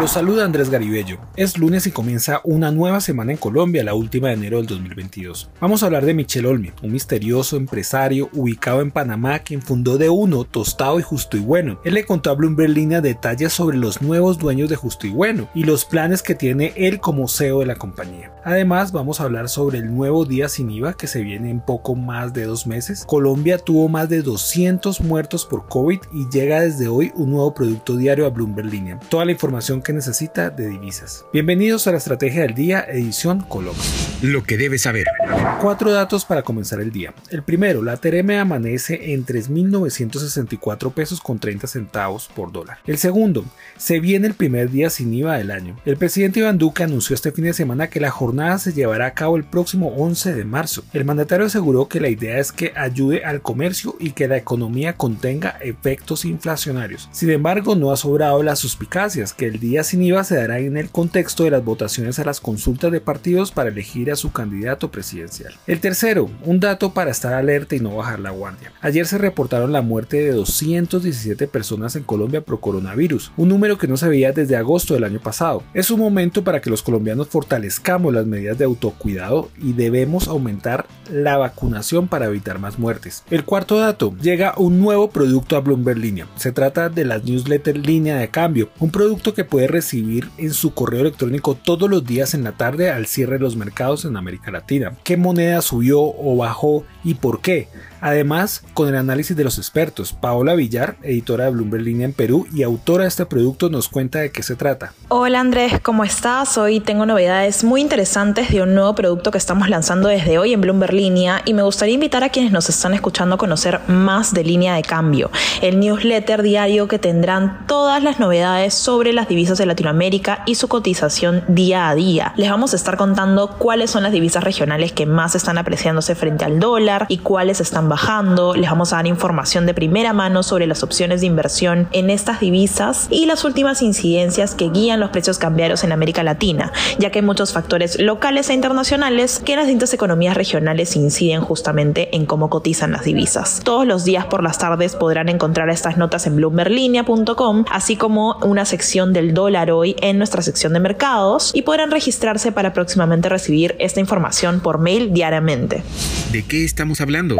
Los saluda Andrés Garibello. Es lunes y comienza una nueva semana en Colombia, la última de enero del 2022. Vamos a hablar de Michel Olmi, un misterioso empresario ubicado en Panamá quien fundó de uno Tostado y Justo y Bueno. Él le contó a Bloomberg Línea detalles sobre los nuevos dueños de Justo y Bueno y los planes que tiene él como CEO de la compañía. Además, vamos a hablar sobre el nuevo día sin IVA que se viene en poco más de dos meses. Colombia tuvo más de 200 muertos por COVID y llega desde hoy un nuevo producto diario a Bloomberg Línea. Toda la información que necesita de divisas. Bienvenidos a la Estrategia del Día, edición Colombia. Lo que debes saber. Cuatro datos para comenzar el día. El primero, la TRM amanece en 3.964 pesos con 30 centavos por dólar. El segundo, se viene el primer día sin IVA del año. El presidente Iván Duque anunció este fin de semana que la jornada se llevará a cabo el próximo 11 de marzo. El mandatario aseguró que la idea es que ayude al comercio y que la economía contenga efectos inflacionarios. Sin embargo, no ha sobrado las suspicacias que el día sin IVA se dará en el contexto de las votaciones a las consultas de partidos para elegir a su candidato presidencial. El tercero, un dato para estar alerta y no bajar la guardia. Ayer se reportaron la muerte de 217 personas en Colombia por coronavirus, un número que no se veía desde agosto del año pasado. Es un momento para que los colombianos fortalezcamos las medidas de autocuidado y debemos aumentar la vacunación para evitar más muertes. El cuarto dato, llega un nuevo producto a Bloomberg Línea. Se trata de las newsletter línea de cambio, un producto que puede recibir en su correo electrónico todos los días en la tarde al cierre de los mercados en América Latina. ¿Qué moneda subió o bajó y por qué? Además, con el análisis de los expertos, Paola Villar, editora de Bloomberg Línea en Perú y autora de este producto, nos cuenta de qué se trata. Hola Andrés, ¿cómo estás? Hoy tengo novedades muy interesantes de un nuevo producto que estamos lanzando desde hoy en Bloomberg Línea y me gustaría invitar a quienes nos están escuchando a conocer más de línea de cambio, el newsletter diario que tendrán todas las novedades sobre las divisas de Latinoamérica y su cotización día a día. Les vamos a estar contando cuáles son las divisas regionales que más están apreciándose frente al dólar y cuáles están bajando. Les vamos a dar información de primera mano sobre las opciones de inversión en estas divisas y las últimas incidencias que guían los precios cambiarios en América Latina, ya que hay muchos factores locales e internacionales que en las distintas economías regionales inciden justamente en cómo cotizan las divisas. Todos los días por las tardes podrán encontrar estas notas en bloomberlinia.com, así como una sección del dólar hoy en nuestra sección de mercados y podrán registrarse para próximamente recibir esta información por mail diariamente. ¿De qué estamos hablando?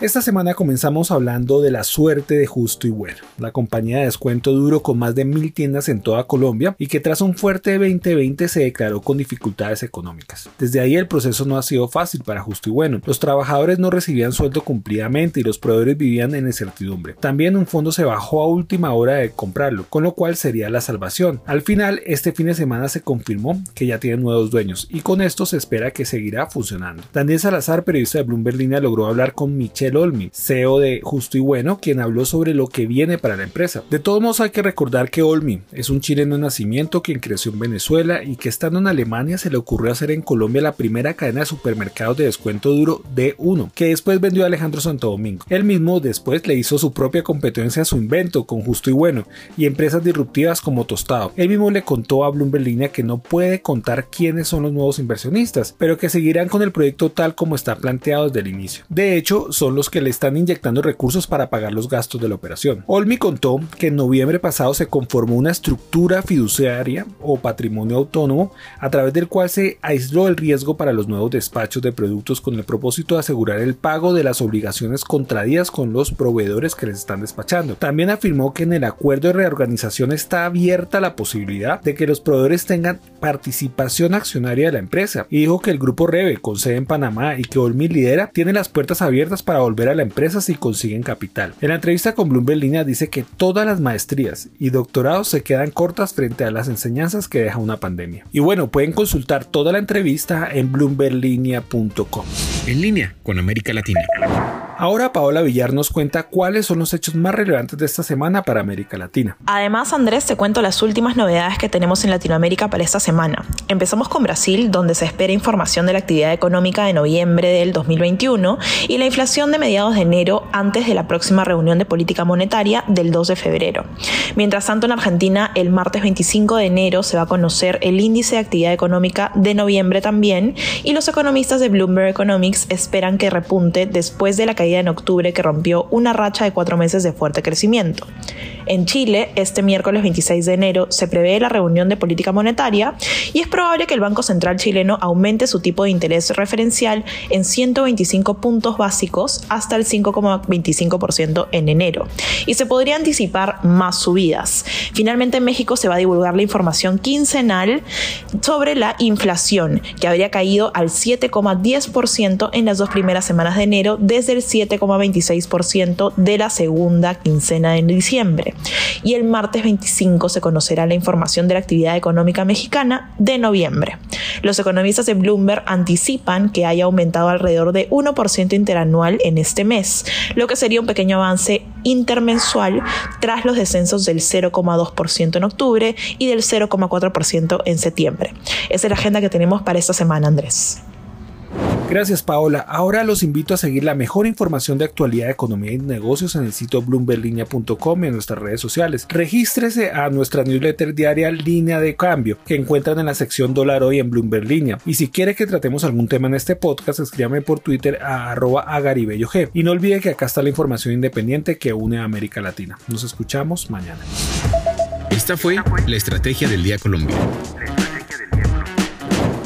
Esta semana comenzamos hablando de la suerte de Justo y Bueno, la compañía de descuento duro con más de mil tiendas en toda Colombia y que tras un fuerte 2020 se declaró con dificultades económicas. Desde ahí el proceso no ha sido fácil para Justo y Bueno. Los trabajadores no recibían sueldo cumplidamente y los proveedores vivían en incertidumbre. También un fondo se bajó a última hora de comprarlo, con lo cual sería la salvación. Al final, este fin de semana se confirmó que ya tiene nuevos dueños y con esto se espera que seguirá funcionando. Daniel Salazar, periodista de Bloomberg Línea, logró hablar con Michelle Olmi, CEO de Justo y Bueno, quien habló sobre lo que viene para la empresa. De todos modos hay que recordar que Olmi es un chileno de nacimiento quien creció en Venezuela y que estando en Alemania se le ocurrió hacer en Colombia la primera cadena de supermercados de descuento duro D1, que después vendió a Alejandro Santo Domingo. Él mismo después le hizo su propia competencia a su invento con Justo y Bueno y empresas disruptivas como Tostado. Él mismo le contó a Bloomberg Línea que no puede contar quiénes son los nuevos inversionistas, pero que seguirán con el proyecto tal como está planteado desde el inicio. De hecho, son los que le están inyectando recursos para pagar los gastos de la operación. Olmi contó que en noviembre pasado se conformó una estructura fiduciaria o patrimonio autónomo a través del cual se aisló el riesgo para los nuevos despachos de productos con el propósito de asegurar el pago de las obligaciones contraídas con los proveedores que les están despachando. También afirmó que en el acuerdo de reorganización está abierta la posibilidad de que los proveedores tengan participación accionaria de la empresa y dijo que el grupo Reve con sede en Panamá y que Olmi lidera tiene las puertas abiertas para volver a la empresa si consiguen capital. En la entrevista con Bloomberg Línea dice que todas las maestrías y doctorados se quedan cortas frente a las enseñanzas que deja una pandemia. Y bueno, pueden consultar toda la entrevista en bloomberlinia.com. En línea con América Latina. Ahora Paola Villar nos cuenta cuáles son los hechos más relevantes de esta semana para América Latina. Además, Andrés, te cuento las últimas novedades que tenemos en Latinoamérica para esta semana. Empezamos con Brasil, donde se espera información de la actividad económica de noviembre del 2021 y la inflación de mediados de enero antes de la próxima reunión de política monetaria del 2 de febrero. Mientras tanto, en Argentina, el martes 25 de enero se va a conocer el índice de actividad económica de noviembre también y los economistas de Bloomberg Economics esperan que repunte después de la caída en octubre que rompió una racha de cuatro meses de fuerte crecimiento. En Chile, este miércoles 26 de enero se prevé la reunión de política monetaria y es probable que el Banco Central chileno aumente su tipo de interés referencial en 125 puntos básicos hasta el 5,25% en enero y se podría anticipar más subidas. Finalmente en México se va a divulgar la información quincenal sobre la inflación que habría caído al 7,10% en las dos primeras semanas de enero desde el 7,26% de la segunda quincena de diciembre y el martes 25 se conocerá la información de la actividad económica mexicana de noviembre. Los economistas de Bloomberg anticipan que haya aumentado alrededor de 1% interanual en este mes, lo que sería un pequeño avance intermensual tras los descensos del 0,2% en octubre y del 0,4% en septiembre. Esa es la agenda que tenemos para esta semana, Andrés. Gracias Paola. Ahora los invito a seguir la mejor información de actualidad, economía y negocios en el sitio bloomberlinia.com y en nuestras redes sociales. Regístrese a nuestra newsletter diaria Línea de Cambio que encuentran en la sección Dólar Hoy en Bloomberg. Y si quiere que tratemos algún tema en este podcast, escríbame por Twitter a arroba G. Y no olvide que acá está la información independiente que une a América Latina. Nos escuchamos mañana. Esta fue la Estrategia del Día Colombia